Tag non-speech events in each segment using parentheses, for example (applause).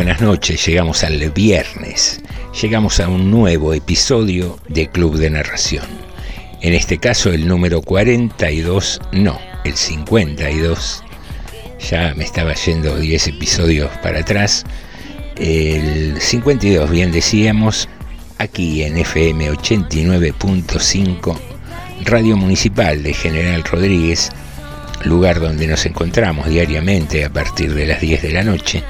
Buenas noches, llegamos al viernes, llegamos a un nuevo episodio de Club de Narración. En este caso el número 42, no, el 52. Ya me estaba yendo 10 episodios para atrás. El 52, bien decíamos, aquí en FM 89.5, Radio Municipal de General Rodríguez, lugar donde nos encontramos diariamente a partir de las 10 de la noche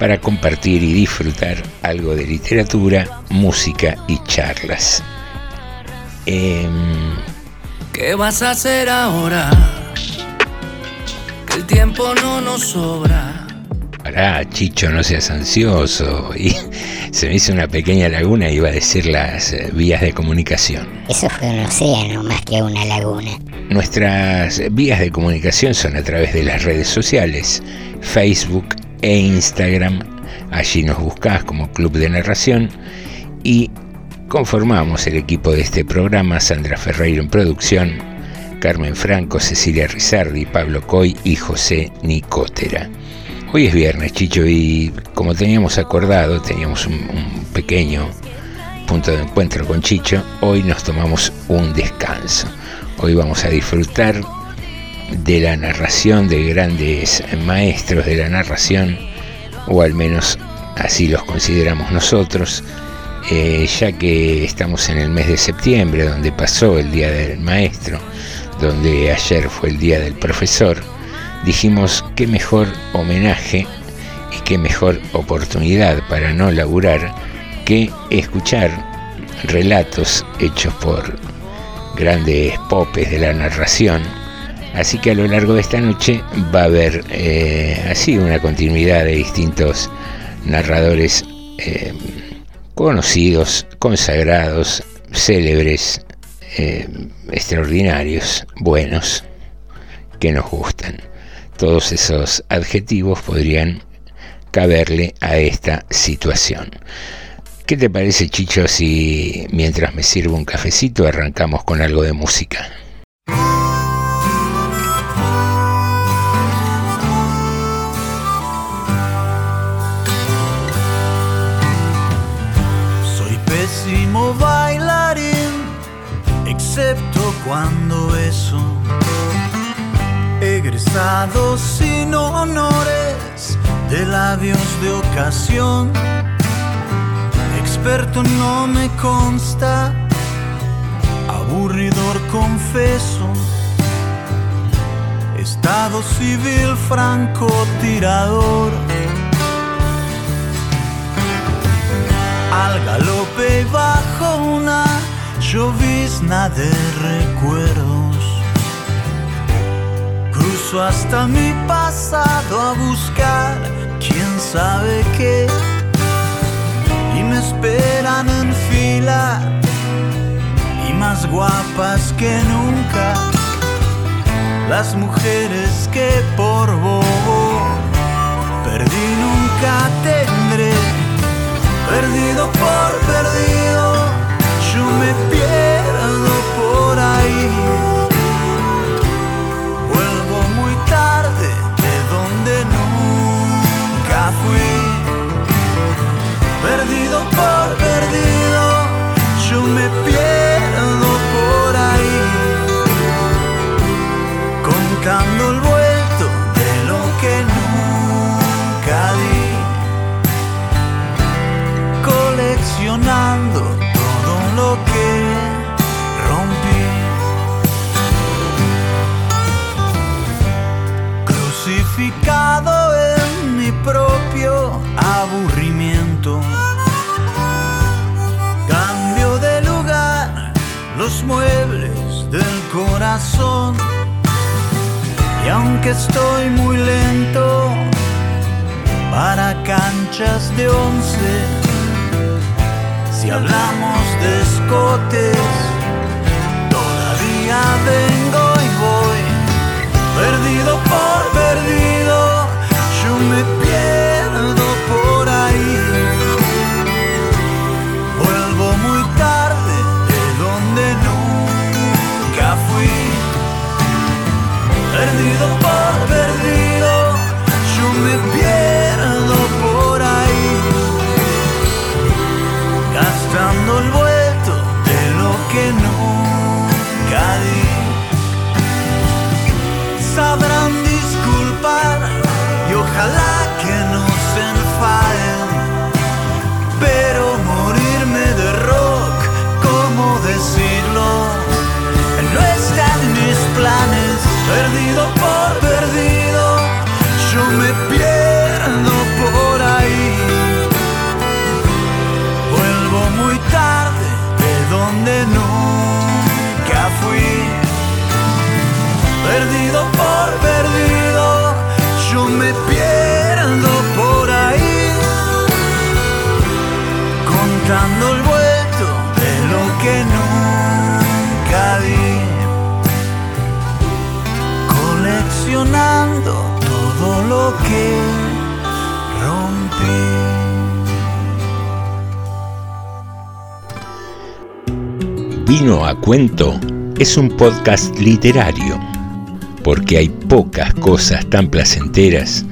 para compartir y disfrutar algo de literatura, música y charlas. Em, ¿Qué vas a hacer ahora? Que el tiempo no nos sobra. pará, Chicho, no seas ansioso. (laughs) Y se me hizo una pequeña laguna y iba a decir las eh, vías de comunicación. Eso fue un océano más que una laguna. Nuestras vías de comunicación son a través de las redes sociales, Facebook e Instagram. Allí nos buscás como Club de Narración y conformamos el equipo de este programa, Sandra Ferreiro en producción, Carmen Franco, Cecilia Rizardi, Pablo Coy y José Nicotera. Hoy es viernes, Chicho, y como teníamos acordado, teníamos un, un pequeño punto de encuentro con Chicho, hoy nos tomamos un descanso. Hoy vamos a disfrutar de la narración de grandes maestros de la narración, o al menos así los consideramos nosotros, eh, ya que estamos en el mes de septiembre, donde pasó el Día del Maestro, donde ayer fue el Día del Profesor, dijimos qué mejor homenaje y qué mejor oportunidad para no laburar que escuchar relatos hechos por grandes popes de la narración. Así que a lo largo de esta noche va a haber eh, así una continuidad de distintos narradores eh, conocidos, consagrados, célebres, eh, extraordinarios, buenos, que nos gustan. Todos esos adjetivos podrían caberle a esta situación. ¿Qué te parece, Chicho, si mientras me sirvo un cafecito arrancamos con algo de música? Bailarín, excepto cuando eso. Egresado sin honores de labios de ocasión. Experto no me consta, aburridor confeso. Estado civil francotirador. Al galope bajo una llovizna de recuerdos. Cruzo hasta mi pasado a buscar quién sabe qué y me esperan en fila y más guapas que nunca las mujeres que por bobo perdí nunca tendré perdido por perdido, yo me pierdo por ahí. Vuelvo muy tarde de donde nunca fui. Perdido por perdido, yo me pierdo por ahí. Contando el vuelto Cambio de lugar los muebles del corazón. Y aunque estoy muy lento para canchas de once, si hablamos de escotes, Vino a cuento es un podcast literario, porque hay pocas cosas tan placenteras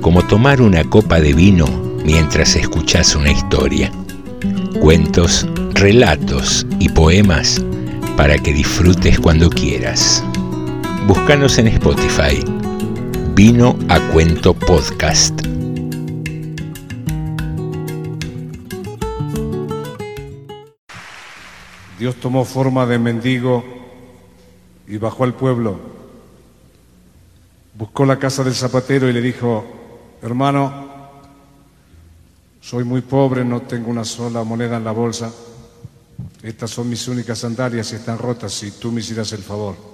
como tomar una copa de vino mientras escuchas una historia. Cuentos, relatos y poemas para que disfrutes cuando quieras. Búscanos en Spotify. Vino a cuento podcast. Dios tomó forma de mendigo y bajó al pueblo. Buscó la casa del zapatero y le dijo, hermano, soy muy pobre, no tengo una sola moneda en la bolsa. Estas son mis únicas sandalias y están rotas si tú me hicieras el favor.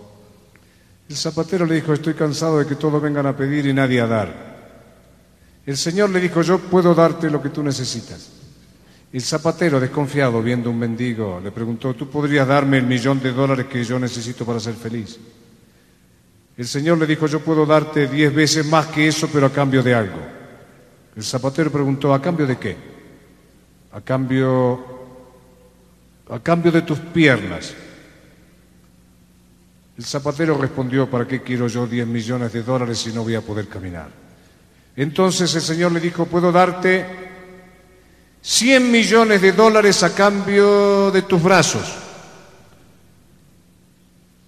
El zapatero le dijo, estoy cansado de que todos vengan a pedir y nadie a dar. El Señor le dijo, yo puedo darte lo que tú necesitas. El zapatero, desconfiado, viendo un mendigo, le preguntó, ¿tú podrías darme el millón de dólares que yo necesito para ser feliz? El Señor le dijo, yo puedo darte diez veces más que eso, pero a cambio de algo. El zapatero preguntó, ¿a cambio de qué? A cambio, a cambio de tus piernas. El zapatero respondió, ¿para qué quiero yo diez millones de dólares si no voy a poder caminar? Entonces el Señor le dijo, puedo darte 100 millones de dólares a cambio de tus brazos.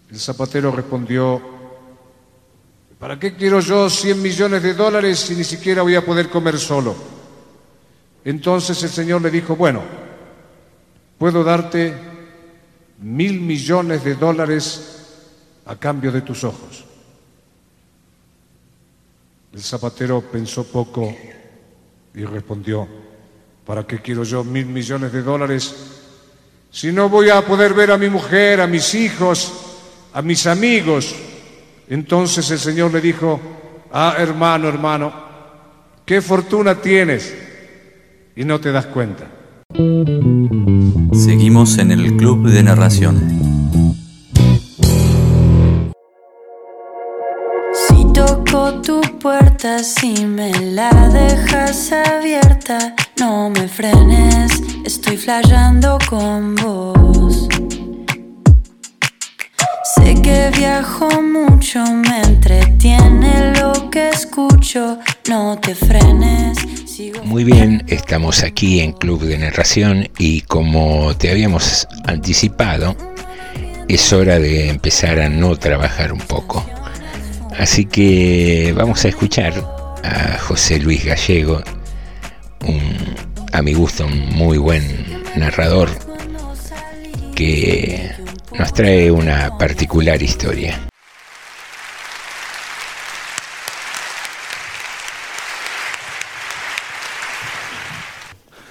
El zapatero respondió, ¿para qué quiero yo 100 millones de dólares si ni siquiera voy a poder comer solo? Entonces el Señor le dijo, bueno, puedo darte mil millones de dólares a cambio de tus ojos. El zapatero pensó poco y respondió, ¿para qué quiero yo mil millones de dólares si no voy a poder ver a mi mujer, a mis hijos, a mis amigos? Entonces el Señor le dijo, ah, hermano, hermano, qué fortuna tienes y no te das cuenta. Seguimos en el Club de Narración. Tu puerta, si me la dejas abierta, no me frenes, estoy flayando con vos. Sé que viajo mucho, me entretiene lo que escucho, no te frenes. Muy bien, estamos aquí en Club de Narración y como te habíamos anticipado, es hora de empezar a no trabajar un poco. Así que vamos a escuchar a José Luis Gallego, un, a mi gusto un muy buen narrador que nos trae una particular historia.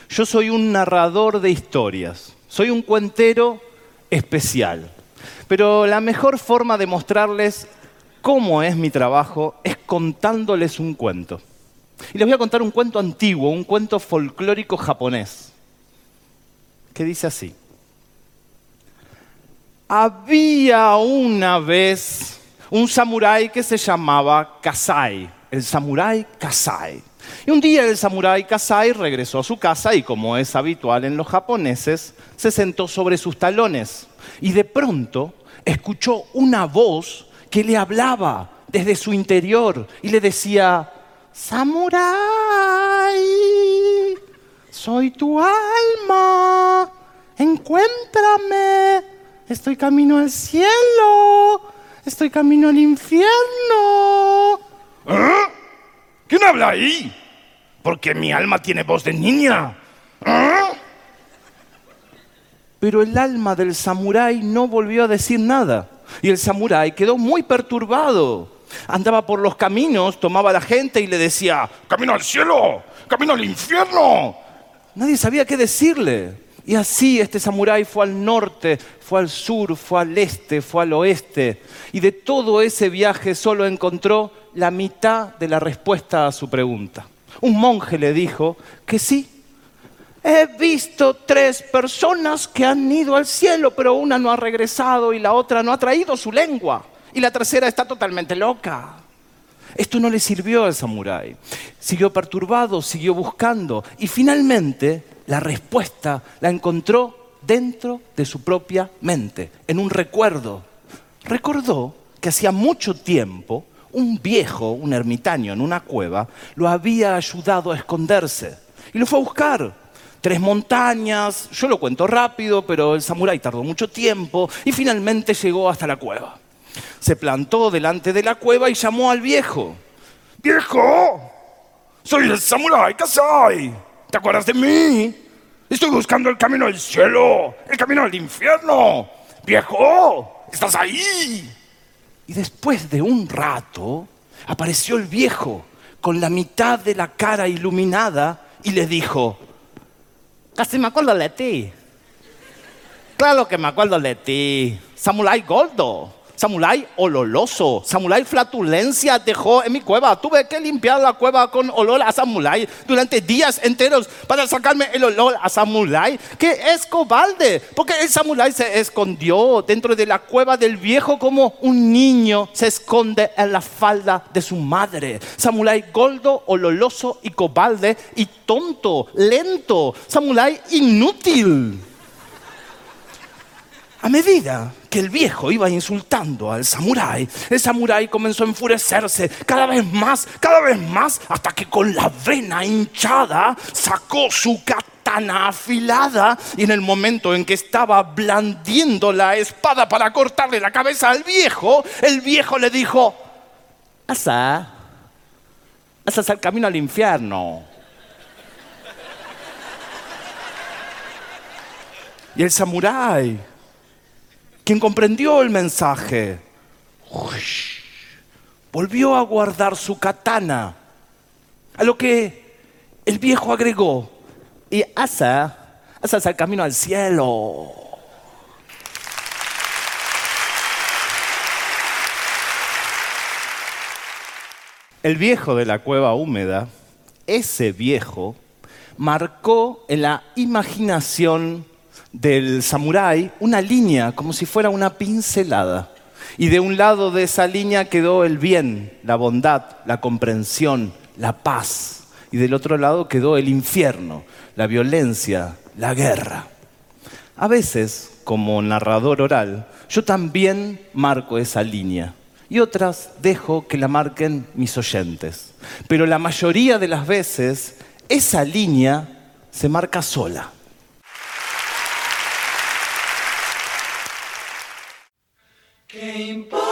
Yo soy un narrador de historias, soy un cuentero especial. Pero la mejor forma de mostrarles cómo es mi trabajo es contándoles un cuento. Y les voy a contar un cuento antiguo, un cuento folclórico japonés, que dice así. Había una vez un samurái que se llamaba Kasai, el samurái Kasai. Y un día el samurái Kasai regresó a su casa y como es habitual en los japoneses, se sentó sobre sus talones y de pronto escuchó una voz que le hablaba desde su interior y le decía, Samurái, soy tu alma, encuéntrame, estoy camino al cielo, estoy camino al infierno. ¿Ah? ¿Quién habla ahí? Porque mi alma tiene voz de niña. ¿Ah? Pero el alma del samurái no volvió a decir nada. Y el samurái quedó muy perturbado. Andaba por los caminos, tomaba a la gente y le decía, ¡Camino al cielo! ¡Camino al infierno! Nadie sabía qué decirle. Y así este samurái fue al norte, fue al sur, fue al este, fue al oeste. Y de todo ese viaje solo encontró la mitad de la respuesta a su pregunta. Un monje le dijo que sí. He visto tres personas que han ido al cielo, pero una no ha regresado y la otra no ha traído su lengua. Y la tercera está totalmente loca. Esto no le sirvió al samurái. Siguió perturbado, siguió buscando y finalmente la respuesta la encontró dentro de su propia mente, en un recuerdo. Recordó que hacía mucho tiempo un viejo, un ermitaño en una cueva, lo había ayudado a esconderse y lo fue a buscar. Tres montañas, yo lo cuento rápido, pero el samurái tardó mucho tiempo y finalmente llegó hasta la cueva. Se plantó delante de la cueva y llamó al viejo. ¡Viejo! Soy el samurái Kasai. ¿Te acuerdas de mí? Estoy buscando el camino al cielo, el camino al infierno. ¡Viejo! ¿Estás ahí? Y después de un rato apareció el viejo con la mitad de la cara iluminada y le dijo, casi me acuerdo de ti. Claro que me acuerdo de ti. Samurái gordo, samurái oloroso, samurái flatulencia dejó en mi cueva. Tuve que limpiar la cueva con olor a samurái durante días enteros para sacarme el olor a samurái, que es cobarde, porque el samurái se escondió dentro de la cueva del viejo como un niño se esconde en la falda de su madre. Samurái gordo, oloroso y cobarde y tonto, lento, samurái inútil. A medida que el viejo iba insultando al samurái, el samurái comenzó a enfurecerse cada vez más, cada vez más, hasta que con la vena hinchada sacó su katana afilada y en el momento en que estaba blandiendo la espada para cortarle la cabeza al viejo, el viejo le dijo, Asa, asa es el camino al infierno. Y el samurái quien comprendió el mensaje, volvió a guardar su katana. A lo que el viejo agregó, y asa, asa es el camino al cielo. El viejo de la cueva húmeda, ese viejo, marcó en la imaginación del samurái una línea, como si fuera una pincelada. Y de un lado de esa línea quedó el bien, la bondad, la comprensión, la paz. y del otro lado quedó el infierno, la violencia, la guerra. A veces, como narrador oral, yo también marco esa línea y otras dejo que la marquen mis oyentes. Pero la mayoría de las veces esa línea se marca sola. ¿Qué importan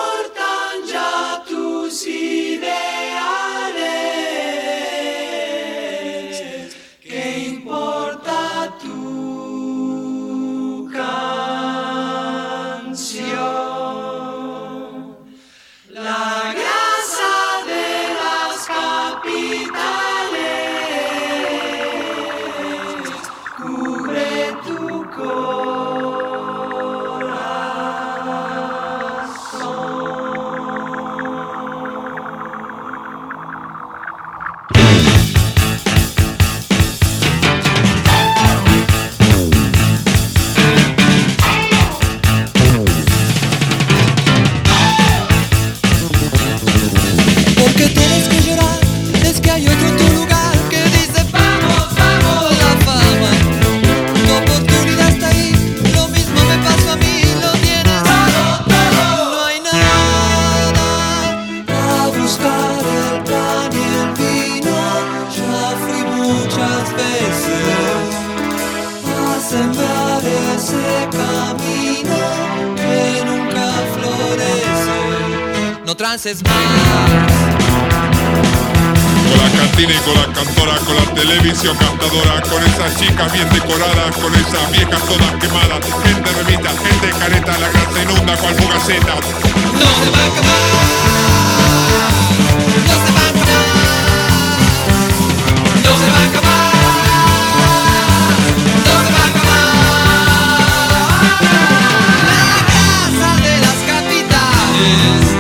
no trances más. Con la cantina y con la cantora, con la televisión cantadora, con esas chicas bien decoradas, con esas viejas todas quemadas, gente remita, gente careta, la grasa inunda cual fugaceta. No se va a acabar, no se va a acabar, no se va a acabar, no se va a acabar. La casa de las capitales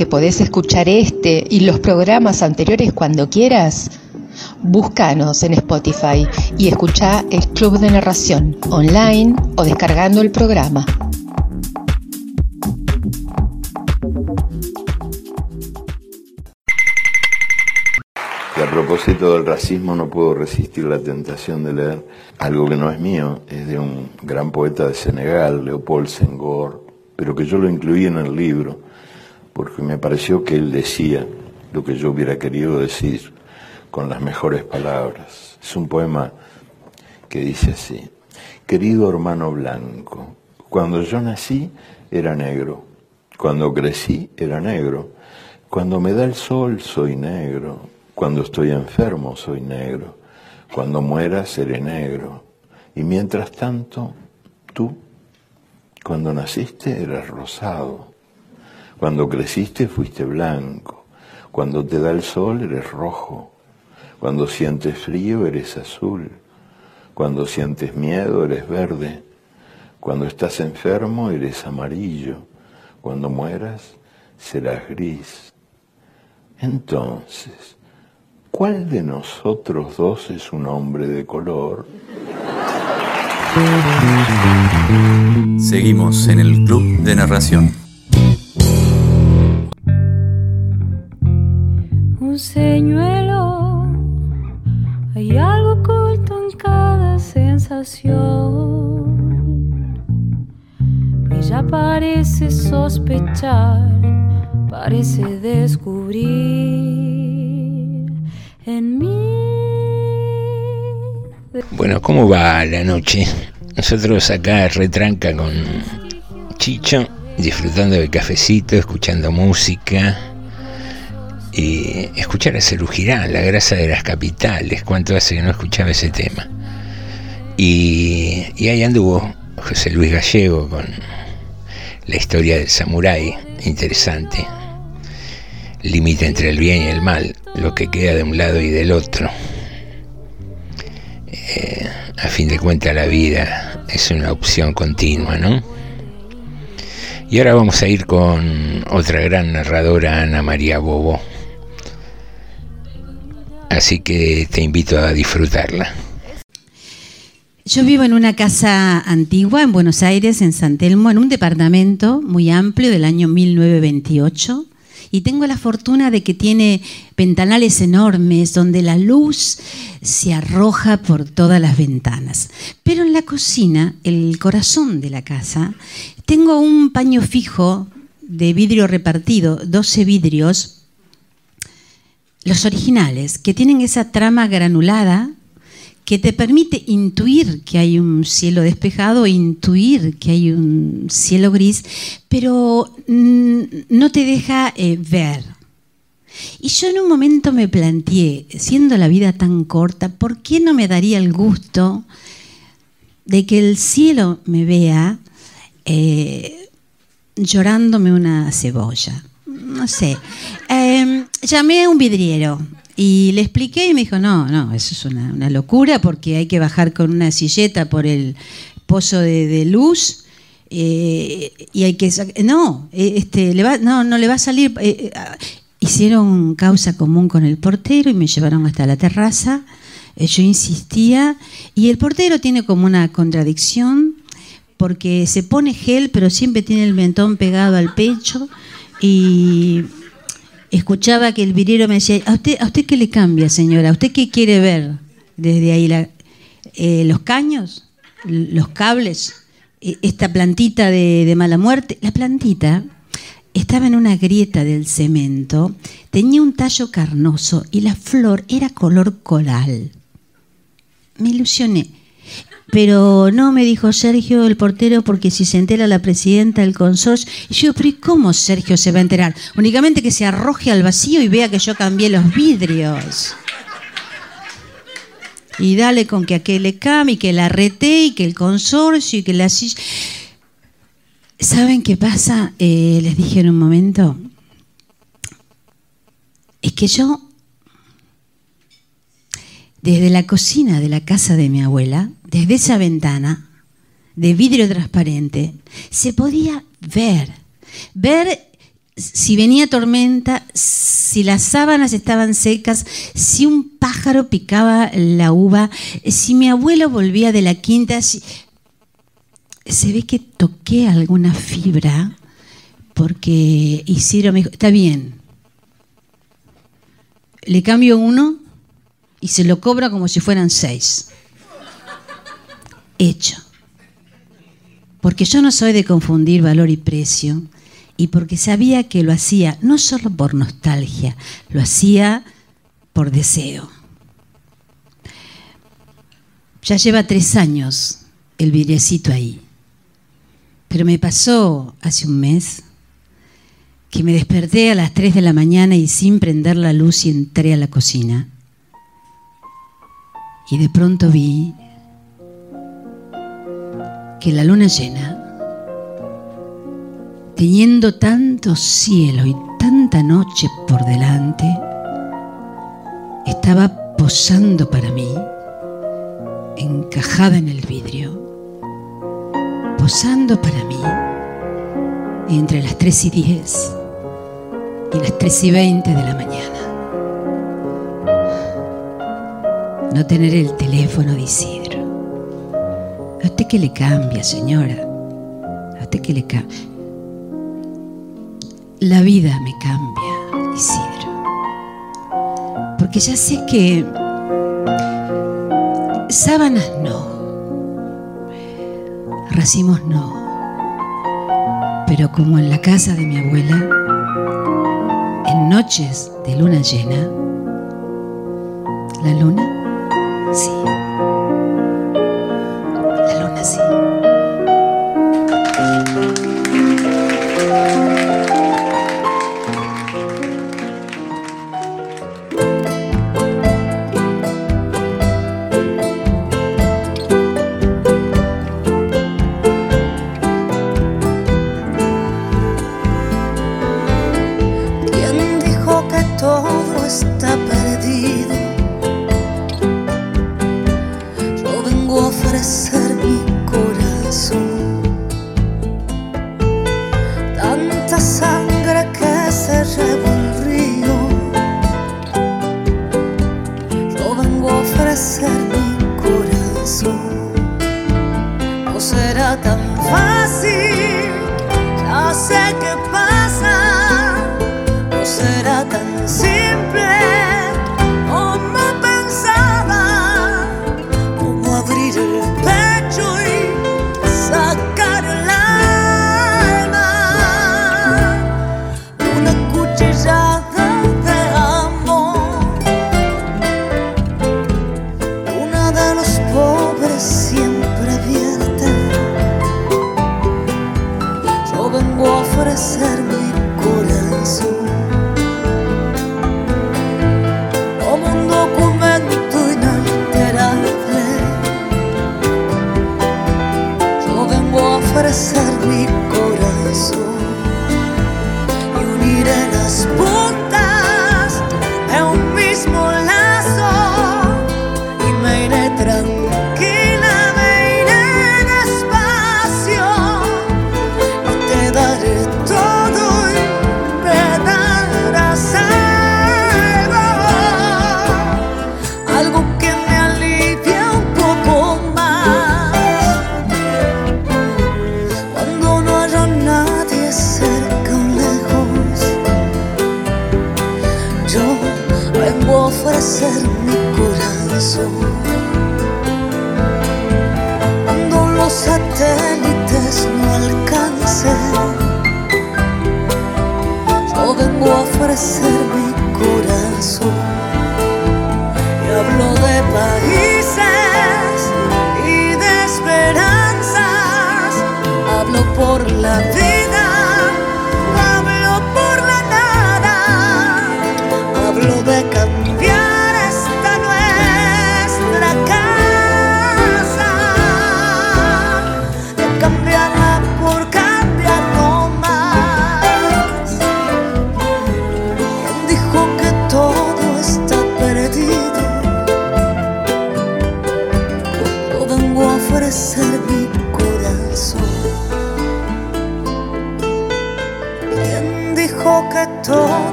que podés escuchar este y los programas anteriores cuando quieras, búscanos en Spotify y escucha el Club de Narración online o descargando el programa. Y a propósito del racismo, no puedo resistir la tentación de leer algo que no es mío, es de un gran poeta de Senegal, Leopold Senghor, pero que yo lo incluí en el libro porque me pareció que él decía lo que yo hubiera querido decir con las mejores palabras. Es un poema que dice así, querido hermano blanco, cuando yo nací era negro, cuando crecí era negro, cuando me da el sol soy negro, cuando estoy enfermo soy negro, cuando muera seré negro, y mientras tanto, tú, cuando naciste eras rosado, cuando creciste fuiste blanco, cuando te da el sol eres rojo, cuando sientes frío eres azul, cuando sientes miedo eres verde, cuando estás enfermo eres amarillo, cuando mueras serás gris. Entonces, ¿cuál de nosotros dos es un hombre de color? Seguimos en el Club de Narración. Señuelo, hay algo oculto en cada sensación. Ella parece sospechar, parece descubrir en mí. Bueno, ¿cómo va la noche? Nosotros acá retranca con Chicho, disfrutando de cafecito, escuchando música. Y escuchar a Cerú La grasa de las capitales, cuánto hace que no escuchaba ese tema. Y, y ahí anduvo José Luis Gallego con la historia del samurái, interesante. Límite entre el bien y el mal, lo que queda de un lado y del otro. Eh, a fin de cuentas la vida es una opción continua, ¿no? Y ahora vamos a ir con otra gran narradora, Ana María Bobo. Así que te invito a disfrutarla. Yo vivo en una casa antigua en Buenos Aires, en San Telmo, en un departamento muy amplio del año 1928 y tengo la fortuna de que tiene ventanales enormes donde la luz se arroja por todas las ventanas. Pero en la cocina, el corazón de la casa, tengo un paño fijo de vidrio repartido, 12 vidrios, los originales, que tienen esa trama granulada que te permite intuir que hay un cielo despejado, intuir que hay un cielo gris, pero mm, no te deja eh, ver. Y yo en un momento me planteé, siendo la vida tan corta, ¿por qué no me daría el gusto de que el cielo me vea eh, llorándome una cebolla? No sé. Em, llamé a un vidriero y le expliqué y me dijo, no, no, eso es una, locura porque hay que bajar con una silleta por el pozo de, luz. eh, y hay que no eh, este le va no no le va a salir eh, hicieron causa común con el portero y me llevaron hasta la terraza yo insistía y el portero tiene como una contradicción porque se pone gel pero siempre tiene el mentón pegado al pecho y escuchaba que el virero me decía, ¿a usted, ¿a usted qué le cambia, señora? ¿A usted qué quiere ver desde ahí? La- eh, ¿Los caños? ¿Los cables? Eh, ¿Esta plantita de, de mala muerte? La plantita estaba en una grieta del cemento, tenía un tallo carnoso y la flor era color coral. Me ilusioné. Pero no, me dijo Sergio, el portero, porque si se entera la presidenta del consorcio. Y yo, pero ¿y cómo Sergio se va a enterar? Únicamente que se arroje al vacío y vea que yo cambié los vidrios. Y dale con que aquel le cambie, y que la rete, y que el consorcio, y que la silla. ¿Saben qué pasa? Eh, les dije en un momento. Es que yo desde la cocina de la casa de mi abuela, desde esa ventana de vidrio transparente, se podía ver, ver si venía tormenta, si las sábanas estaban secas, si un pájaro picaba la uva, si mi abuelo volvía de la quinta, se ve que toqué alguna fibra porque Isidro me dijo, está bien, le cambio uno y se lo cobra como si fueran seis. Hecho. Porque yo no soy de confundir valor y precio y porque sabía que lo hacía no solo por nostalgia, lo hacía por deseo. Ya lleva tres años el vidriecito ahí. Pero me pasó hace un mes que me desperté a las 3 de la mañana y sin prender la luz y entré a la cocina. Y de pronto vi que la luna llena, teniendo tanto cielo y tanta noche por delante, estaba posando para mí, encajada en el vidrio, posando para mí entre las 3 y 10 y las 3 y 20 de la mañana. No tener el teléfono de Isidro. ¿A usted qué le cambia, señora? ¿A usted qué le cambia? La vida me cambia, Isidro. Porque ya sé que sábanas no, racimos no, pero como en la casa de mi abuela, en noches de luna llena, la luna sí. La luna sí.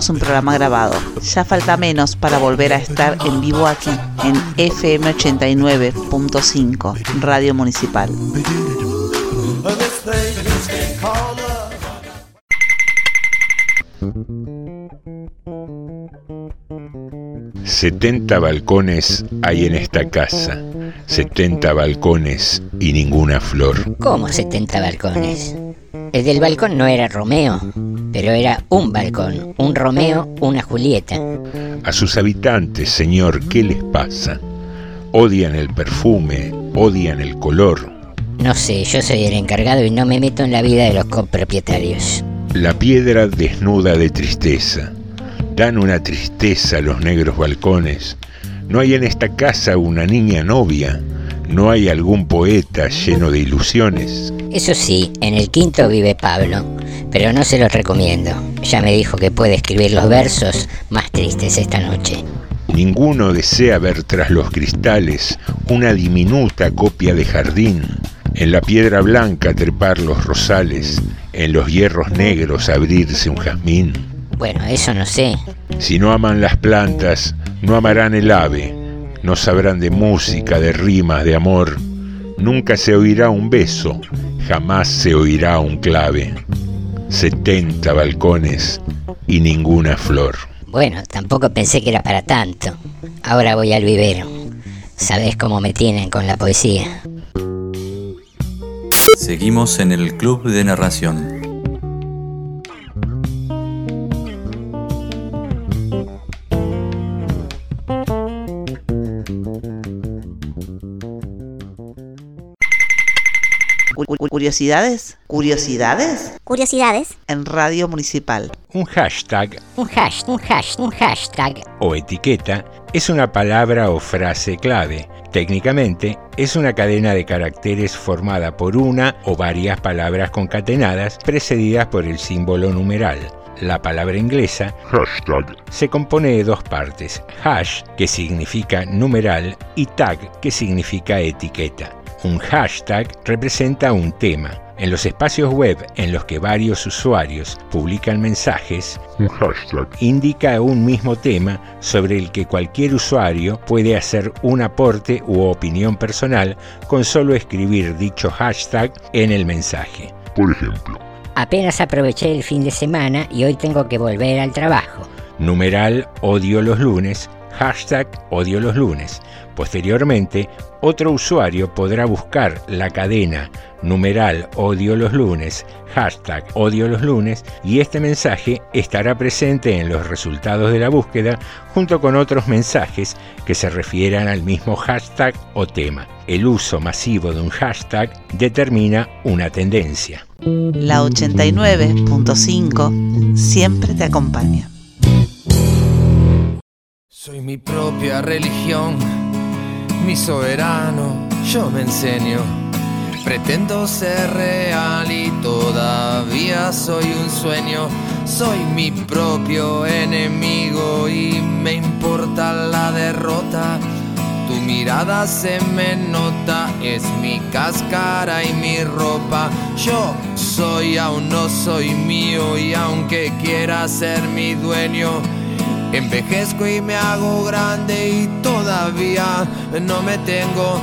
Compartimos un programa grabado. Ya falta menos para volver a estar en vivo aquí, en FM 89.5, Radio Municipal. 70 balcones hay en esta casa. 70 balcones y ninguna flor. ¿Cómo 70 balcones? El del balcón no era Romeo, pero era un balcón, un Romeo, una Julieta. A sus habitantes, señor, ¿qué les pasa? Odian el perfume, odian el color. No sé, yo soy el encargado y no me meto en la vida de los copropietarios. La piedra desnuda de tristeza. Dan una tristeza a los negros balcones. No hay en esta casa una niña novia. No hay algún poeta lleno de ilusiones. Eso sí, en el quinto vive Pablo, pero no se lo recomiendo. Ya me dijo que puede escribir los versos más tristes esta noche. Ninguno desea ver tras los cristales una diminuta copia de jardín. En la piedra blanca trepar los rosales, en los hierros negros abrirse un jazmín. Bueno, eso no sé. Si no aman las plantas, no amarán el ave, no sabrán de música, de rimas, de amor. Nunca se oirá un beso, jamás se oirá un clave. 70 balcones y ninguna flor. Bueno, tampoco pensé que era para tanto. Ahora voy al vivero. Sabes cómo me tienen con la poesía. Seguimos en el Club de Narración. Curiosidades, curiosidades Curiosidades. en Radio Municipal. Un hashtag Un hash, un hash, un hashtag. o etiqueta es una palabra o frase clave. Técnicamente, es una cadena de caracteres formada por una o varias palabras concatenadas precedidas por el símbolo numeral. La palabra inglesa hashtag se compone de dos partes, hash, que significa numeral, y tag, que significa etiqueta. Un hashtag representa un tema. En los espacios web en los que varios usuarios publican mensajes, un hashtag indica un mismo tema sobre el que cualquier usuario puede hacer un aporte u opinión personal con solo escribir dicho hashtag en el mensaje. Por ejemplo, Apenas aproveché el fin de semana y hoy tengo que volver al trabajo. numeral odio los lunes, hashtag odio los lunes. Posteriormente, otro usuario podrá buscar la cadena numeral odio los lunes, hashtag odio los lunes y este mensaje estará presente en los resultados de la búsqueda junto con otros mensajes que se refieran al mismo hashtag o tema. El uso masivo de un hashtag determina una tendencia. La 89.5 siempre te acompaña. Soy mi propia religión, mi soberano, yo me enseño. Pretendo ser real y todavía soy un sueño. Soy mi propio enemigo y me importa la derrota. Tu mirada se me nota, es mi cáscara y mi ropa. Yo soy, aún no soy mío y aunque quiera ser mi dueño, envejezco y me hago grande y todavía no me tengo.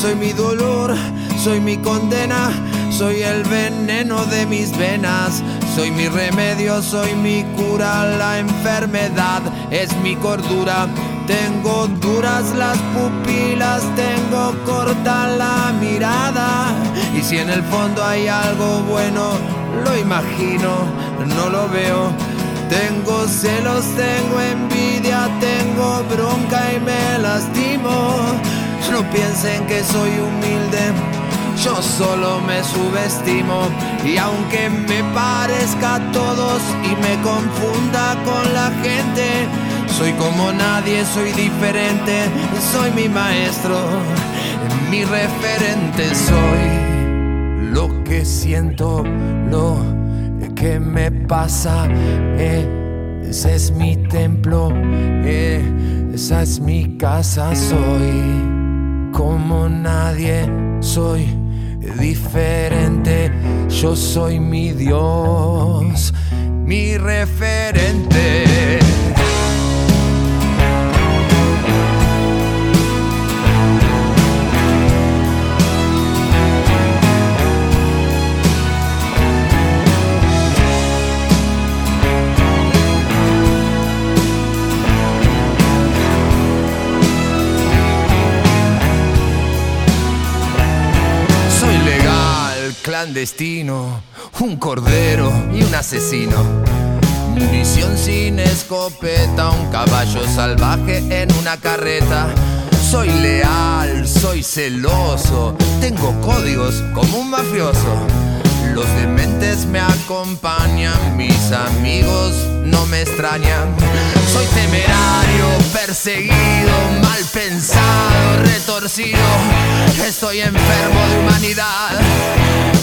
Soy mi dolor, soy mi condena, soy el veneno de mis venas. Soy mi remedio, soy mi cura, la enfermedad es mi cordura. Tengo duras las pupilas, tengo corta la mirada. Y si en el fondo hay algo bueno, lo imagino, no lo veo. Tengo celos, tengo envidia, tengo bronca y me lastimo. No piensen que soy humilde, yo solo me subestimo. Y aunque me parezca a todos y me confunda con la gente, soy como nadie, soy diferente, soy mi maestro, mi referente, soy lo que siento, lo que me pasa. eh, ese es mi templo, eh, esa es mi casa, soy como nadie, soy diferente, yo soy mi Dios, mi referente. Clandestino, un cordero y un asesino. Munición sin escopeta, un caballo salvaje en una carreta. Soy leal, soy celoso, tengo códigos como un mafioso. Los dementes me acompañan, mis amigos no me extrañan. Soy temerario, perseguido, mal pensado, retorcido. Estoy enfermo de humanidad,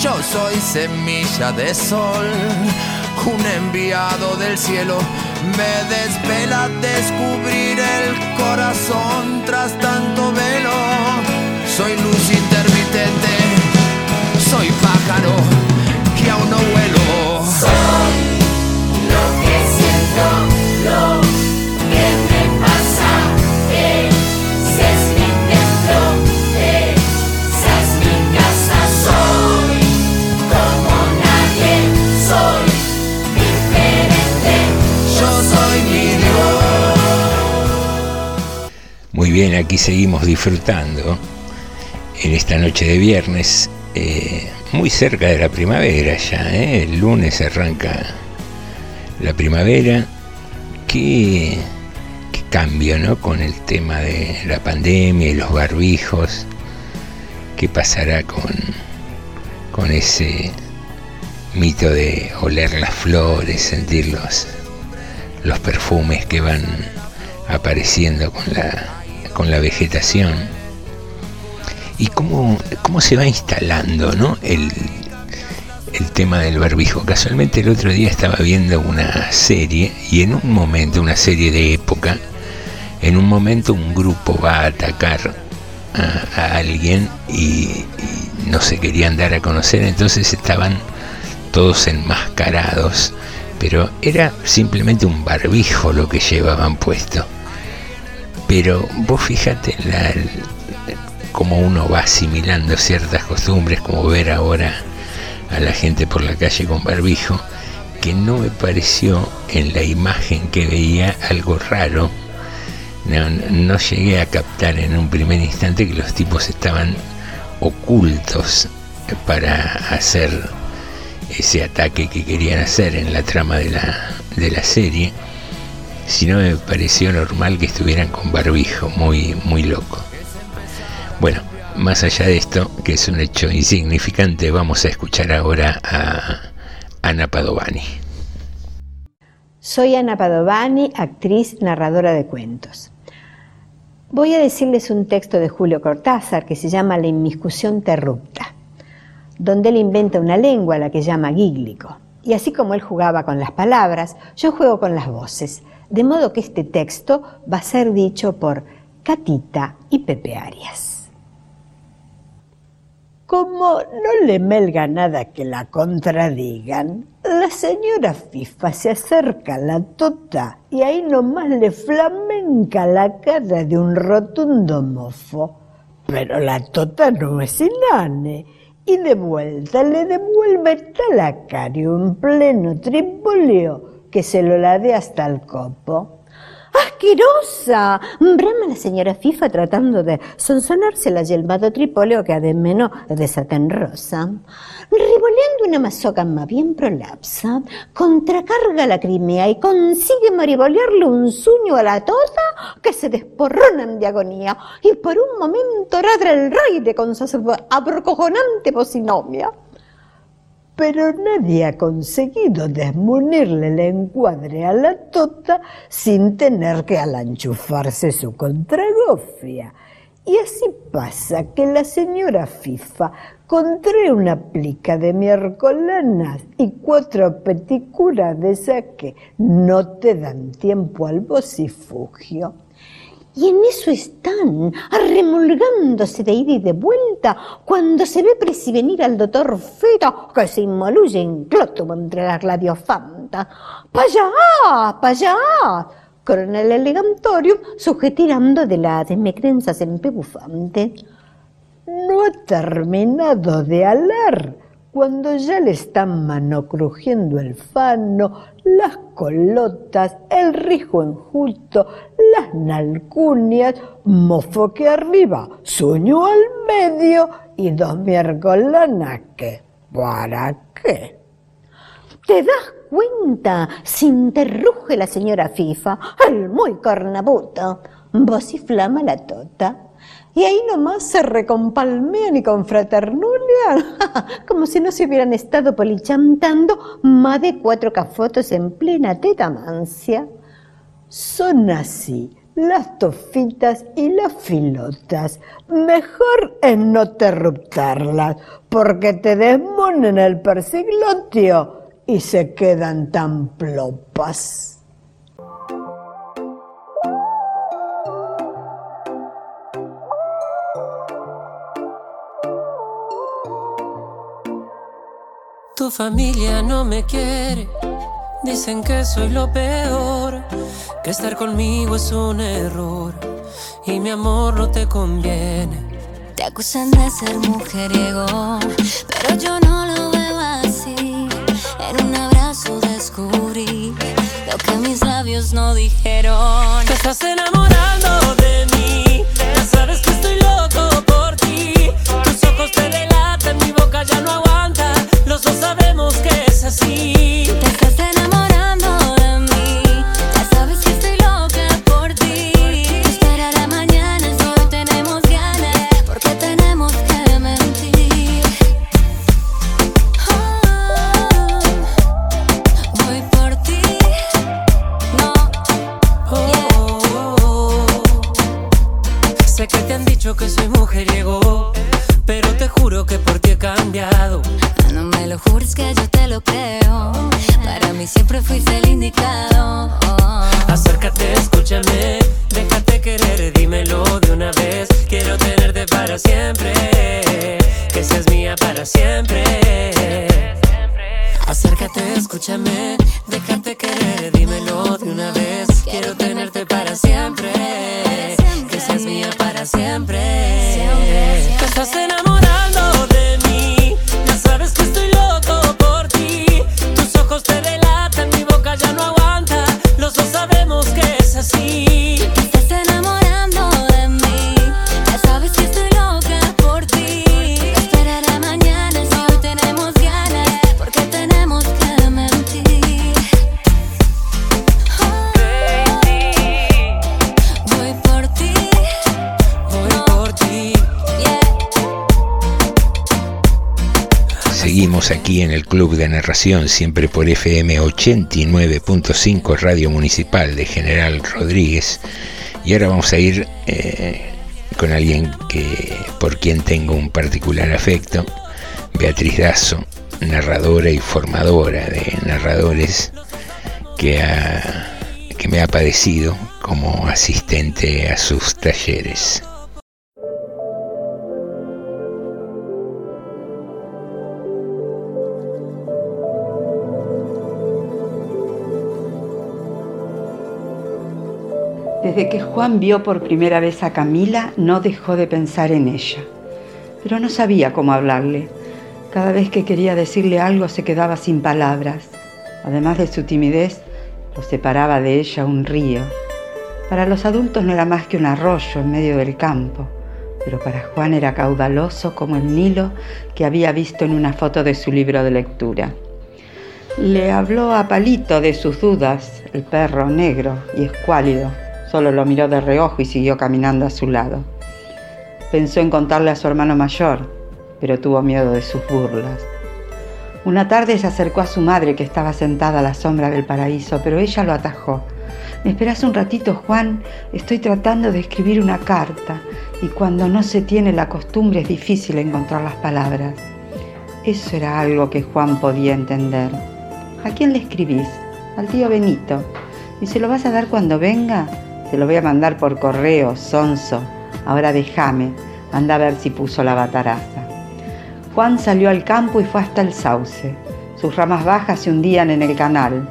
Yo soy semilla de sol, un enviado del cielo. Me desvela descubrir el corazón tras tanto velo. Soy luz intermitente, soy pájaro Muy bien, aquí seguimos disfrutando en esta noche de viernes, eh, muy cerca de la primavera ya, ¿eh? el lunes arranca la primavera. Qué, qué cambio, ¿no? Con el tema de la pandemia y los barbijos. ¿Qué pasará con, con ese mito de oler las flores, sentir los, los perfumes que van apareciendo con la, con la vegetación? y cómo, cómo se va instalando ¿no? el, el tema del barbijo. Casualmente el otro día estaba viendo una serie y en un momento, una serie de época, en un momento un grupo va a atacar a, alguien y, y no se querían dar a conocer, entonces estaban todos enmascarados, pero era simplemente un barbijo lo que llevaban puesto. Pero vos fíjate la, cómo uno va asimilando ciertas costumbres, como ver ahora a la gente por la calle con barbijo, que no me pareció en la imagen que veía algo raro. No, no llegué a captar en un primer instante que los tipos estaban ocultos para hacer ese ataque que querían hacer en la trama de la, de la serie, sino me pareció normal que estuvieran con barbijo, muy, muy loco. Bueno, más allá de esto, que es un hecho insignificante, vamos a escuchar ahora a Ana Padovani. Soy Ana Padovani, actriz, narradora de cuentos. Voy a decirles un texto de Julio Cortázar que se llama La inmiscusión terrupta, donde él inventa una lengua la que llama gíglico. Y así como él jugaba con las palabras, yo juego con las voces, de modo que este texto va a ser dicho por Catita y Pepe Arias. Como no le melga nada que la contradigan, la señora FIFA se acerca a la tota y ahí nomás le flamenca la cara de un rotundo mofo. Pero la tota no es inane y de vuelta le devuelve talacario en pleno tripolio que se lo lade hasta el copo. ¡Asquerosa! Brama la señora FIFA tratando de sonsonarse la yelmado tripóleo que ademeno de satén rosa. Riboleando una mazocama bien prolapsa, contracarga la crimea y consigue maribolearle un sueño a la tota que se desporronan de agonía y por un momento radra el rey con su abrocojonante posinomia pero nadie ha conseguido desmunirle el encuadre a la tota sin tener que alanchufarse su contragofia. Y así pasa que la señora FIFA, Compré una plica de miércolanas y cuatro peticuras de esas que no te dan tiempo al vocifugio. Y en eso están, arremolgándose de ida y de vuelta, cuando se ve presivenir al doctor Fero, que se inmoluye en clótubo entre las gladiofanta. ¡Pa allá! ¡Pa allá! Con el elegantorium sujetirando de las desmecrenzas empebufante. No ha terminado de alar cuando ya le están manocrujiendo el fano, las colotas, el rijo enjuto, las nalcunias, mofo que arriba, sueño al medio y dos miércolanas que, ¿para qué? ¿Te das cuenta? Se interruge la señora Fifa, el muy cornabuto, vociflama la tota. Y ahí nomás se recompalmean y confraternulean, (laughs) como si no se hubieran estado polichantando más de cuatro cafotos en plena tetamancia. Son así las tofitas y las filotas. Mejor es no terruptarlas, porque te desmonen el persiglotio y se quedan tan plopas. Tu familia no me quiere, dicen que soy lo peor, que estar conmigo es un error y mi amor no te conviene. Te acusan de ser mujeriego, pero yo no lo veo así. En un abrazo descubrí lo que mis labios no dijeron. Te estás enamorando de mí, ya sabes que estoy loco por ti. Tus ojos te delatan, mi boca ya no aguanta. Los dos sabemos que es así. Te estás enamorando de mí, ya sabes que estoy loca por ti. Espera la mañana, solo tenemos ganas, porque tenemos que mentir. Oh, voy por ti, no. Sé que te han dicho que soy mujeriego, pero te juro que por ti he cambiado. Lo jures que yo te lo creo. Para mí siempre fuiste el indicado. Siempre por FM 89.5 Radio Municipal de General Rodríguez. Y ahora vamos a ir eh, con alguien que por quien tengo un particular afecto, Beatriz Dazo, narradora y formadora de narradores que, que me ha padecido como asistente a sus talleres. Desde que Juan vio por primera vez a Camila, no dejó de pensar en ella. Pero no sabía cómo hablarle. Cada vez que quería decirle algo se quedaba sin palabras. Además de su timidez, lo separaba de ella un río. Para los adultos no era más que un arroyo en medio del campo, pero para Juan era caudaloso como el Nilo que había visto en una foto de su libro de lectura. Le habló a Palito de sus dudas, el perro negro y escuálido. Solo lo miró de reojo y siguió caminando a su lado. Pensó en contarle a su hermano mayor, pero tuvo miedo de sus burlas. Una tarde se acercó a su madre que estaba sentada a la sombra del paraíso, pero ella lo atajó. ¿Me esperas un ratito, Juan? Estoy tratando de escribir una carta y cuando no se tiene la costumbre es difícil encontrar las palabras. Eso era algo que Juan podía entender. ¿A quién le escribís? Al tío Benito. ¿Y se lo vas a dar cuando venga? Se lo voy a mandar por correo, sonso. Ahora déjame. Anda a ver si puso la bataraza. Juan salió al campo y fue hasta el sauce. Sus ramas bajas se hundían en el canal.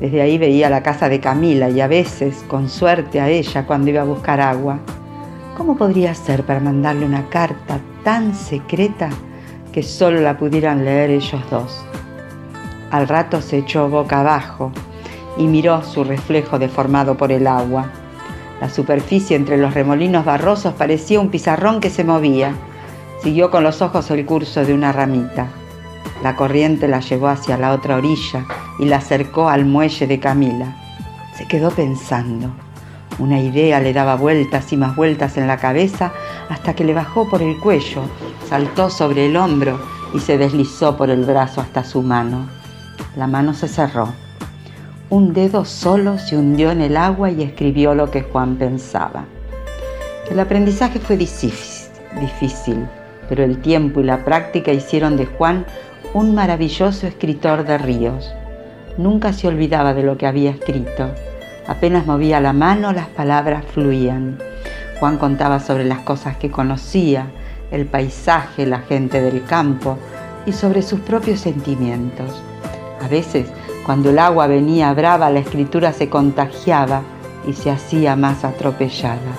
Desde ahí veía la casa de Camila y a veces, con suerte, a ella cuando iba a buscar agua. ¿Cómo podría ser para mandarle una carta tan secreta que solo la pudieran leer ellos dos? Al rato se echó boca abajo y miró su reflejo deformado por el agua. La superficie entre los remolinos barrosos parecía un pizarrón que se movía. Siguió con los ojos el curso de una ramita. La corriente la llevó hacia la otra orilla y la acercó al muelle de Camila. Se quedó pensando. Una idea le daba vueltas y más vueltas en la cabeza hasta que le bajó por el cuello, saltó sobre el hombro y se deslizó por el brazo hasta su mano. La mano se cerró. Un dedo solo se hundió en el agua y escribió lo que Juan pensaba. El aprendizaje fue difícil, pero el tiempo y la práctica hicieron de Juan un maravilloso escritor de ríos. Nunca se olvidaba de lo que había escrito. Apenas movía la mano, las palabras fluían. Juan contaba sobre las cosas que conocía, el paisaje, la gente del campo y sobre sus propios sentimientos. A veces, cuando el agua venía brava, la escritura se contagiaba y se hacía más atropellada.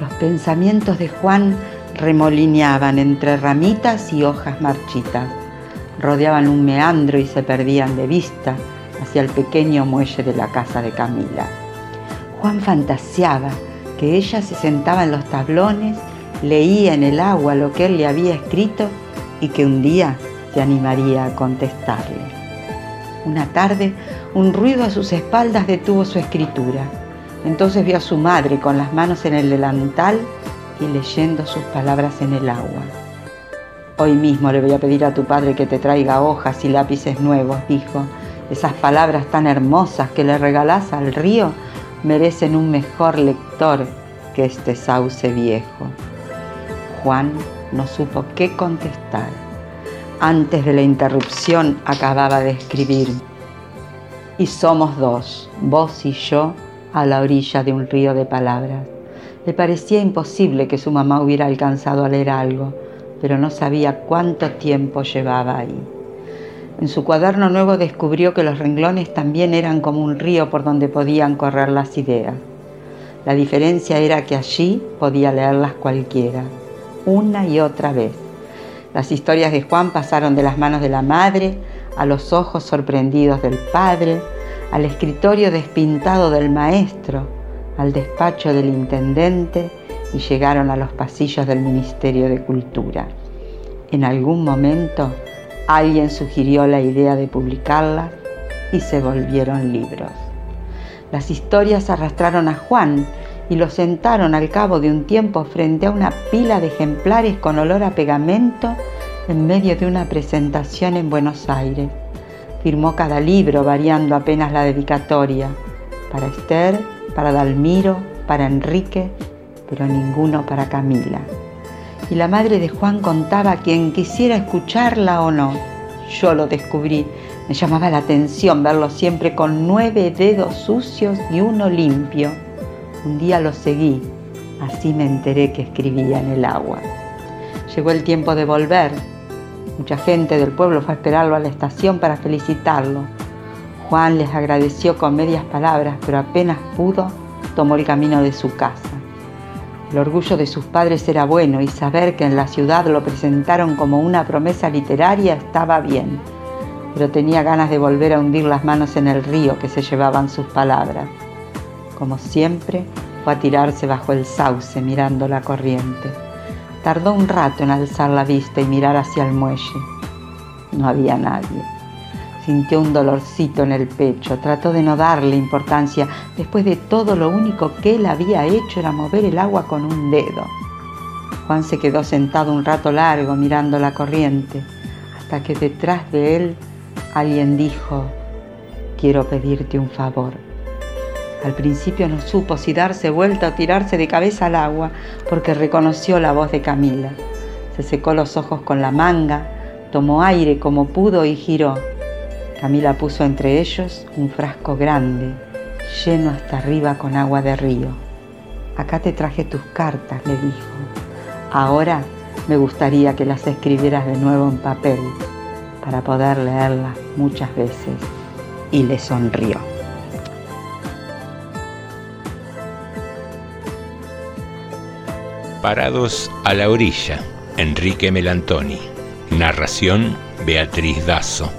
Los pensamientos de Juan remolineaban entre ramitas y hojas marchitas. Rodeaban un meandro y se perdían de vista hacia el pequeño muelle de la casa de Camila. Juan fantaseaba que ella se sentaba en los tablones, leía en el agua lo que él le había escrito y que un día se animaría a contestarle. Una tarde, un ruido a sus espaldas detuvo su escritura. Entonces vio a su madre con las manos en el delantal y leyendo sus palabras en el agua. Hoy mismo le voy a pedir a tu padre que te traiga hojas y lápices nuevos, dijo. Esas palabras tan hermosas que le regalás al río merecen un mejor lector que este sauce viejo. Juan no supo qué contestar. Antes de la interrupción acababa de escribir. Y somos dos, vos y yo, a la orilla de un río de palabras. Le parecía imposible que su mamá hubiera alcanzado a leer algo, pero no sabía cuánto tiempo llevaba ahí. En su cuaderno nuevo descubrió que los renglones también eran como un río por donde podían correr las ideas. La diferencia era que allí podía leerlas cualquiera, una y otra vez. Las historias de Juan pasaron de las manos de la madre a los ojos sorprendidos del padre, al escritorio despintado del maestro, al despacho del intendente y llegaron a los pasillos del Ministerio de Cultura. En algún momento alguien sugirió la idea de publicarlas y se volvieron libros. Las historias arrastraron a Juan y lo sentaron al cabo de un tiempo frente a una pila de ejemplares con olor a pegamento en medio de una presentación en Buenos Aires. Firmó cada libro variando apenas la dedicatoria, para Esther, para Dalmiro, para Enrique, pero ninguno para Camila. Y la madre de Juan contaba a quien quisiera escucharla o no. Yo lo descubrí. Me llamaba la atención verlo siempre con nueve dedos sucios y uno limpio. Un día lo seguí. Así me enteré que escribía en el agua. Llegó el tiempo de volver. Mucha gente del pueblo fue a esperarlo a la estación para felicitarlo. Juan les agradeció con medias palabras, pero apenas pudo, tomó el camino de su casa. El orgullo de sus padres era bueno y saber que en la ciudad lo presentaron como una promesa literaria estaba bien, pero tenía ganas de volver a hundir las manos en el río que se llevaban sus palabras. Como siempre, fue a tirarse bajo el sauce mirando la corriente. Tardó un rato en alzar la vista y mirar hacia el muelle. No había nadie. Sintió un dolorcito en el pecho, trató de no darle importancia. Después de todo, lo único que él había hecho era mover el agua con un dedo. Juan se quedó sentado un rato largo mirando la corriente, hasta que detrás de él alguien dijo, quiero pedirte un favor. Al principio no supo si darse vuelta o tirarse de cabeza al agua, porque reconoció la voz de Camila. Se secó los ojos con la manga, tomó aire como pudo y giró. Camila puso entre ellos un frasco grande, lleno hasta arriba con agua de río. Acá te traje tus cartas, le dijo. Ahora me gustaría que las escribieras de nuevo en papel para poder leerlas muchas veces. Y le sonrió. Parados a la orilla, Enrique Melantoni. Narración, Beatriz Dazo.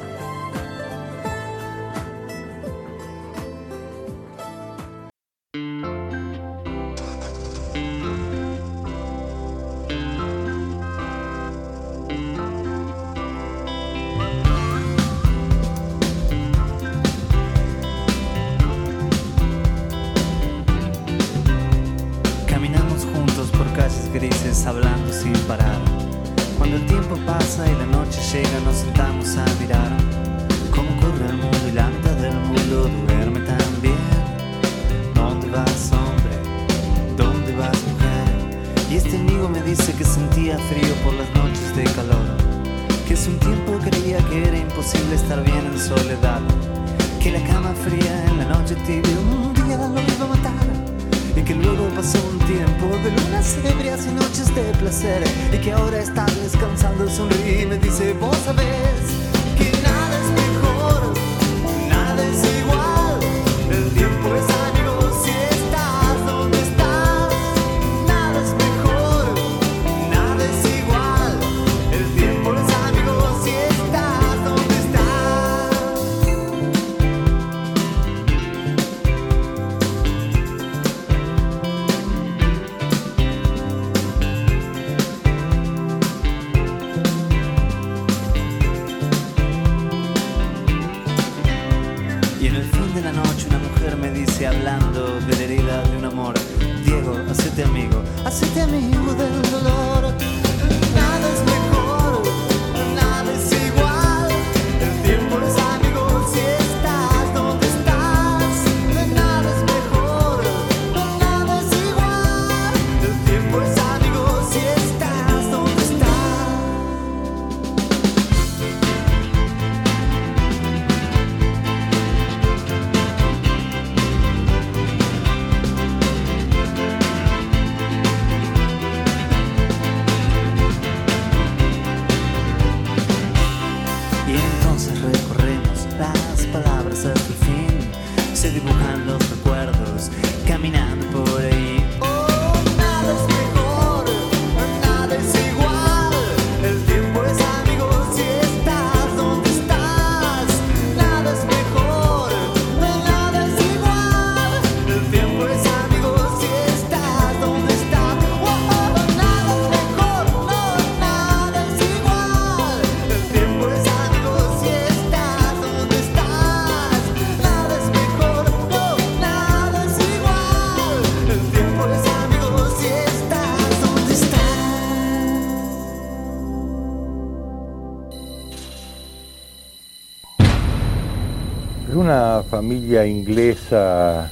Familia inglesa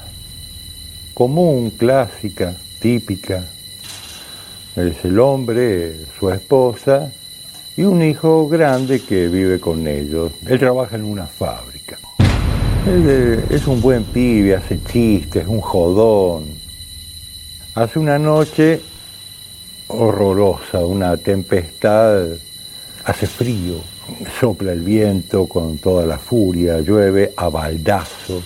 común, clásica, típica. Es el hombre, su esposa y un hijo grande que vive con ellos. Él trabaja en una fábrica. Él eh, es un buen pibe, hace chistes, un jodón. Hace una noche horrorosa, una tempestad, hace frío, sopla el viento con toda la furia, llueve a baldazos.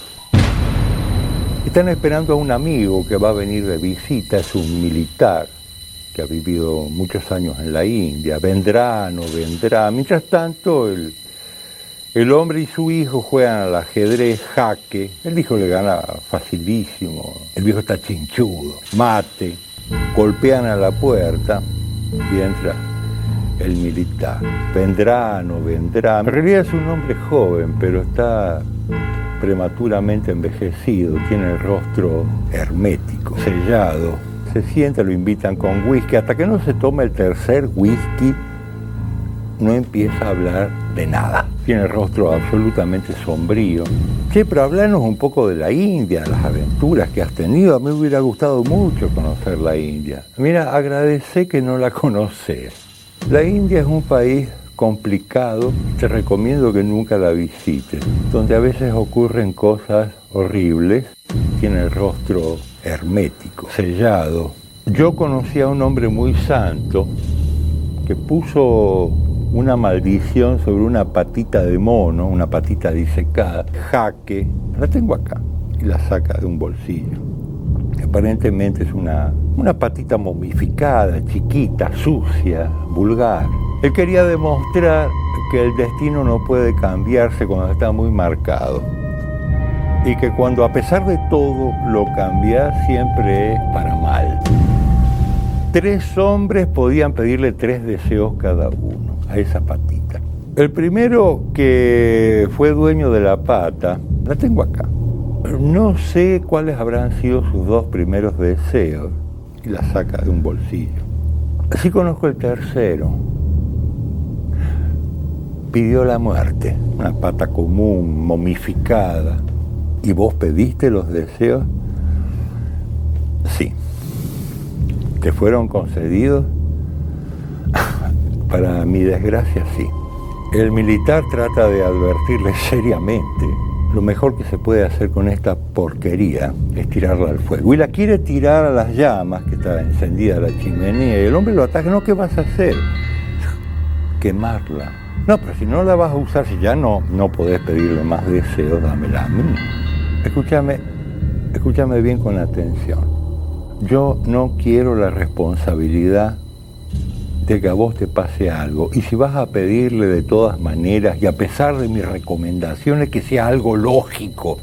Están esperando a un amigo que va a venir de visita, es un militar que ha vivido muchos años en la India, vendrá, no vendrá. Mientras tanto, el, el hombre y su hijo juegan al ajedrez jaque. El hijo le gana facilísimo, el viejo está chinchudo, mate, golpean a la puerta y entra el militar. Vendrá, no vendrá. En realidad es un hombre joven, pero está prematuramente envejecido, tiene el rostro hermético, sellado. Se sienta, lo invitan con whisky, hasta que no se toma el tercer whisky, no empieza a hablar de nada. Tiene el rostro absolutamente sombrío. Che, pero hablanos un poco de la India, las aventuras que has tenido. A mí me hubiera gustado mucho conocer la India. Mira, agradecé que no la conoces. La India es un país complicado, te recomiendo que nunca la visites, donde a veces ocurren cosas horribles, tiene el rostro hermético, sellado. Yo conocí a un hombre muy santo que puso una maldición sobre una patita de mono, una patita disecada, jaque, la tengo acá, y la saca de un bolsillo. Aparentemente es una, una patita momificada, chiquita, sucia, vulgar. Él quería demostrar que el destino no puede cambiarse cuando está muy marcado. Y que cuando a pesar de todo lo cambias siempre es para mal. Tres hombres podían pedirle tres deseos cada uno a esa patita. El primero que fue dueño de la pata, la tengo acá. No sé cuáles habrán sido sus dos primeros deseos y la saca de un bolsillo. Así conozco el tercero. Pidió la muerte, una pata común, momificada. ¿Y vos pediste los deseos? Sí. ¿Te fueron concedidos? Para mi desgracia, sí. El militar trata de advertirle seriamente. Lo mejor que se puede hacer con esta porquería es tirarla al fuego. Y la quiere tirar a las llamas, que está encendida la chimenea, y el hombre lo ataca. No, ¿qué vas a hacer? Quemarla. No, pero si no la vas a usar, si ya no, no podés pedirle más deseos, dámela a mí. Escúchame, escúchame bien con atención. Yo no quiero la responsabilidad de que a vos te pase algo. Y si vas a pedirle de todas maneras, y a pesar de mis recomendaciones, que sea algo lógico.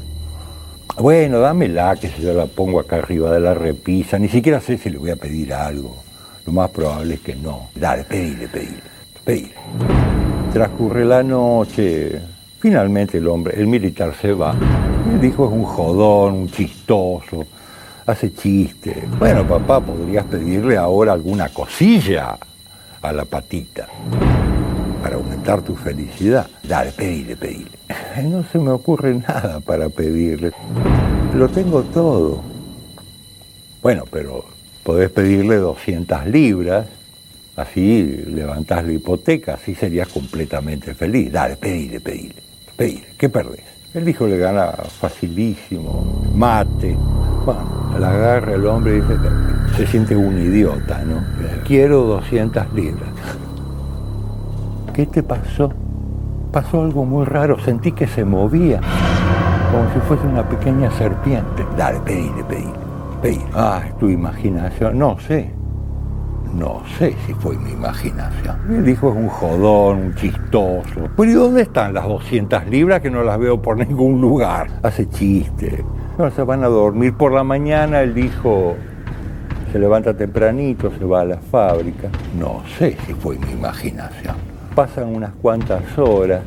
Bueno, dámela, que si yo la pongo acá arriba de la repisa. Ni siquiera sé si le voy a pedir algo. Lo más probable es que no. Dale, pedile, pedile, pedile. Transcurre la noche. Finalmente el hombre, el militar se va. Me dijo es un jodón, un chistoso. Hace chiste. Bueno, papá, podrías pedirle ahora alguna cosilla a la patita para aumentar tu felicidad. Dale, pedile, pedile. No se me ocurre nada para pedirle. Lo tengo todo. Bueno, pero podés pedirle 200 libras, así levantás la hipoteca, así serías completamente feliz. Dale, pedile, pedile, pedile. ¿Qué perdés? El hijo le gana facilísimo, mate. La agarra el hombre y dice, se siente un idiota, ¿no? Quiero 200 libras. ¿Qué te pasó? Pasó algo muy raro, sentí que se movía, como si fuese una pequeña serpiente. Dale, pedile, pedile, pedile. Ah, es tu imaginación. No sé, no sé si fue mi imaginación. El hijo es un jodón, un chistoso. Pero ¿y dónde están las 200 libras que no las veo por ningún lugar? Hace chiste. No, se van a dormir por la mañana. El hijo se levanta tempranito, se va a la fábrica. No sé si fue mi imaginación. Pasan unas cuantas horas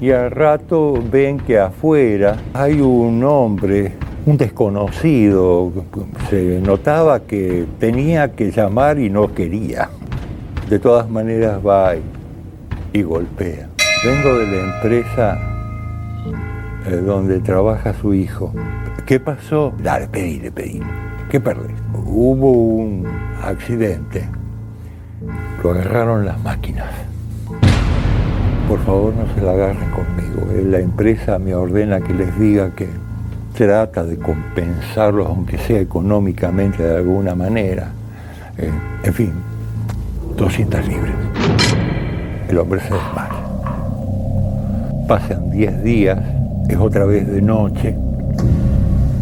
y al rato ven que afuera hay un hombre, un desconocido. Se notaba que tenía que llamar y no quería. De todas maneras va y, golpea. Vengo de la empresa eh, donde trabaja su hijo. ¿Qué pasó? Dale, pedile, pedile. ¿Qué perdés? Hubo un accidente. Lo agarraron las máquinas. Por favor, no se la agarren conmigo. Eh, La empresa me ordena que les diga que trata de compensarlos, aunque sea económicamente de alguna manera. Eh, en fin, 200 libras. El hombre se desmaya. Pasan 10 días, es otra vez de noche.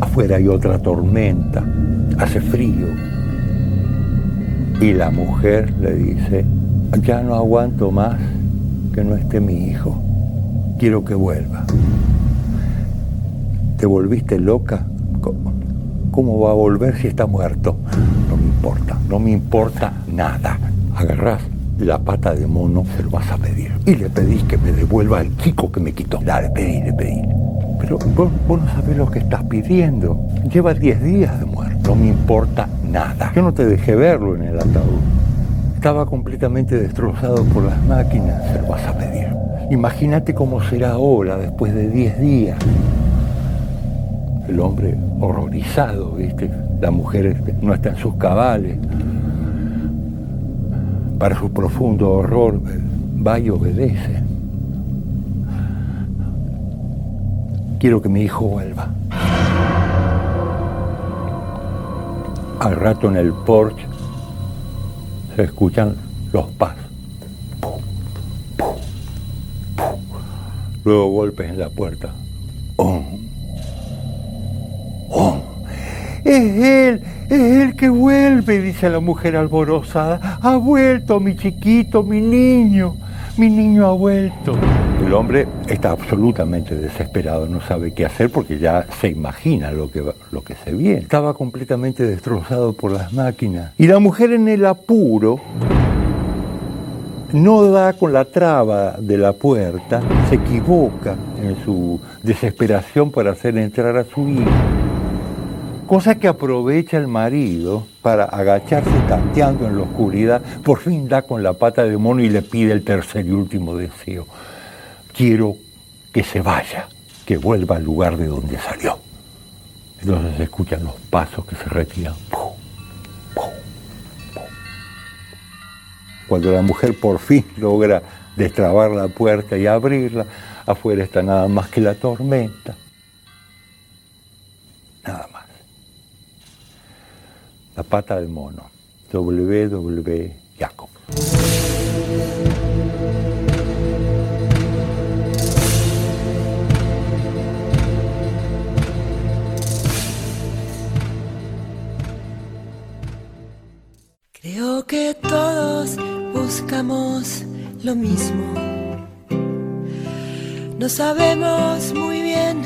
Afuera hay otra tormenta, hace frío. Y la mujer le dice, ya no aguanto más que no esté mi hijo. Quiero que vuelva. ¿Te volviste loca? ¿Cómo, va a volver si está muerto? No me importa, no me importa nada. Agarrás la pata de mono, se lo vas a pedir. Y le pedís que me devuelva el chico que me quitó. Dale, pedile, pedile. Pero vos, vos no sabés lo que estás pidiendo. Lleva 10 días de muerto. No me importa nada. Yo no te dejé verlo en el ataúd. Estaba completamente destrozado por las máquinas. Se lo vas a pedir. Imagínate cómo será ahora, después de 10 días. El hombre horrorizado, ¿viste? La mujer no está en sus cabales. Para su profundo horror, va y obedece. Quiero que mi hijo vuelva. Al rato en el porche se escuchan los pasos. Luego golpes en la puerta. ¡Oh! ¡Oh! Es él, es él que vuelve, dice la mujer alborozada. Ha vuelto mi chiquito, mi niño. Mi niño ha vuelto. El hombre está absolutamente desesperado, no sabe qué hacer porque ya se imagina lo que, lo que se viene. Estaba completamente destrozado por las máquinas. Y la mujer en el apuro no da con la traba de la puerta, se equivoca en su desesperación para hacer entrar a su hijo. Cosa que aprovecha el marido para agacharse tanteando en la oscuridad, por fin da con la pata de mono y le pide el tercer y último deseo. Quiero que se vaya, que vuelva al lugar de donde salió. Entonces se escuchan los pasos que se retiran. Cuando la mujer por fin logra destrabar la puerta y abrirla, afuera está nada más que la tormenta. Nada más. La pata del mono. W.W. Jacob. Buscamos lo mismo. No sabemos muy bien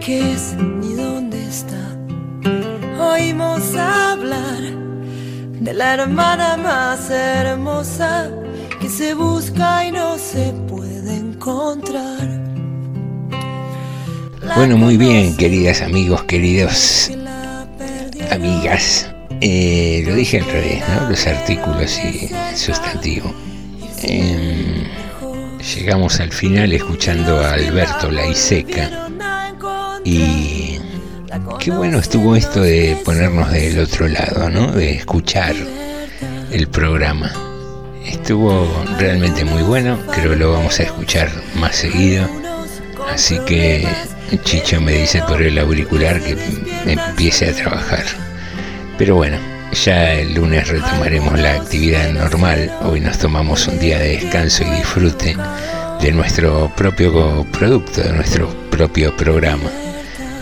qué es ni dónde está. Oímos hablar de la hermana más hermosa que se busca y no se puede encontrar. Bueno, muy bien, queridas amigos, queridos amigas. Eh, lo dije al revés, ¿no? Los artículos y el sustantivo. Em, llegamos al final escuchando a Alberto Laiseca. Y qué bueno estuvo esto de ponernos del otro lado, ¿no? De escuchar el programa. Estuvo realmente muy bueno, creo que lo vamos a escuchar más seguido. Así que Chicho me dice por el auricular que empiece a trabajar. Pero bueno, ya el lunes retomaremos la actividad normal. Hoy nos tomamos un día de descanso y disfrute de nuestro propio producto, de nuestro propio programa.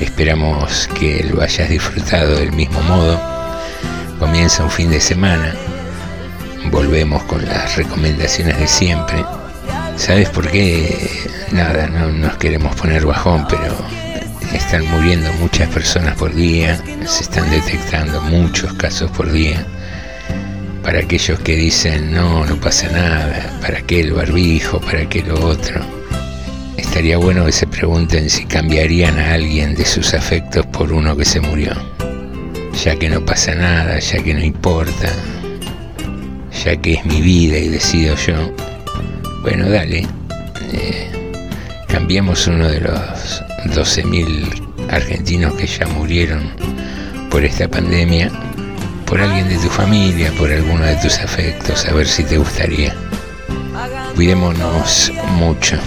Esperamos que lo hayas disfrutado del mismo modo. Comienza un fin de semana. Volvemos con las recomendaciones de siempre. ¿Sabes por qué? Nada, no nos queremos poner bajón, pero están muriendo muchas personas por día, se están detectando muchos casos por día. Para aquellos que dicen, no, no pasa nada, ¿para qué el barbijo? ¿Para qué lo otro? Estaría bueno que se pregunten si cambiarían a alguien de sus afectos por uno que se murió. Ya que no pasa nada, ya que no importa, ya que es mi vida y decido yo. Bueno, dale. eh, cambiemos uno de los 12.000 argentinos que ya murieron por esta pandemia por alguien de tu familia, por alguno de tus afectos, a ver si te gustaría. Cuidémonos mucho,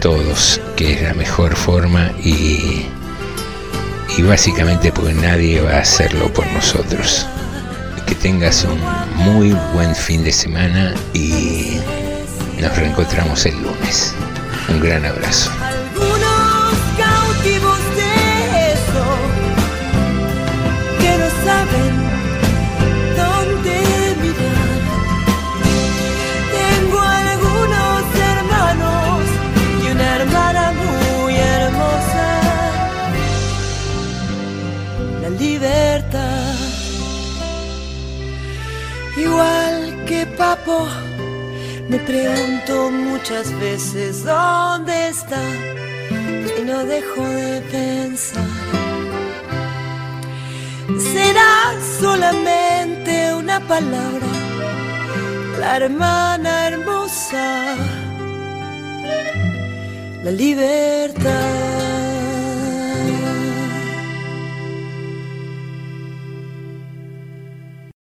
todos, que es la mejor forma y, y básicamente porque nadie va a hacerlo por nosotros. Que tengas un muy buen fin de semana y nos reencontramos el lunes. Un gran abrazo. Papo. Me pregunto muchas veces dónde está y no dejo de pensar. Será solamente una palabra, la hermana hermosa. la libertad.